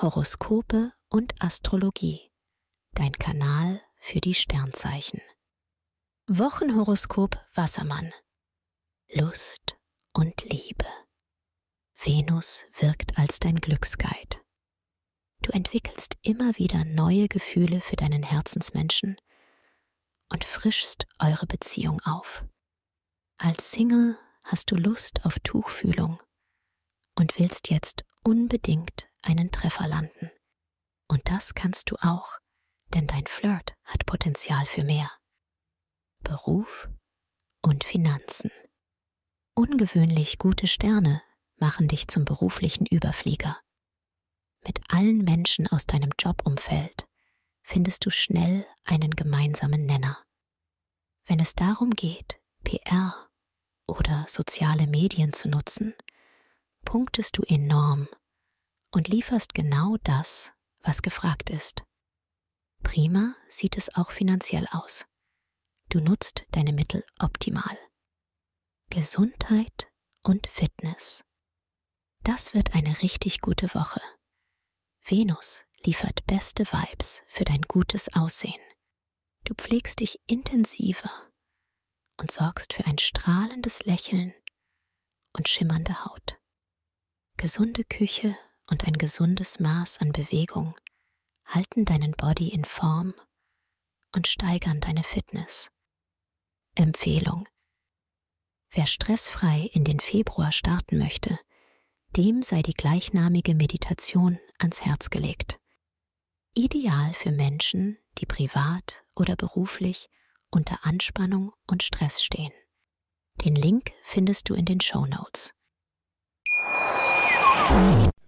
Horoskope und Astrologie. Dein Kanal für die Sternzeichen. Wochenhoroskop Wassermann. Lust und Liebe. Venus wirkt als dein Glücksguide. Du entwickelst immer wieder neue Gefühle für deinen Herzensmenschen und frischst eure Beziehung auf. Als Single hast du Lust auf Tuchfühlung und willst jetzt unbedingt einen Treffer landen. Und das kannst du auch, denn dein Flirt hat Potenzial für mehr. Beruf und Finanzen. Ungewöhnlich gute Sterne machen dich zum beruflichen Überflieger. Mit allen Menschen aus deinem Jobumfeld findest du schnell einen gemeinsamen Nenner. Wenn es darum geht, PR oder soziale Medien zu nutzen, punktest du enorm und lieferst genau das, was gefragt ist. Prima sieht es auch finanziell aus. Du nutzt deine Mittel optimal. Gesundheit und Fitness. Das wird eine richtig gute Woche. Venus liefert beste Vibes für dein gutes Aussehen. Du pflegst dich intensiver und sorgst für ein strahlendes Lächeln und schimmernde Haut. Gesunde Küche und ein gesundes Maß an Bewegung halten deinen Body in Form und steigern deine Fitness. Empfehlung. Wer stressfrei in den Februar starten möchte, dem sei die gleichnamige Meditation ans Herz gelegt. Ideal für Menschen, die privat oder beruflich unter Anspannung und Stress stehen. Den Link findest du in den Show Notes.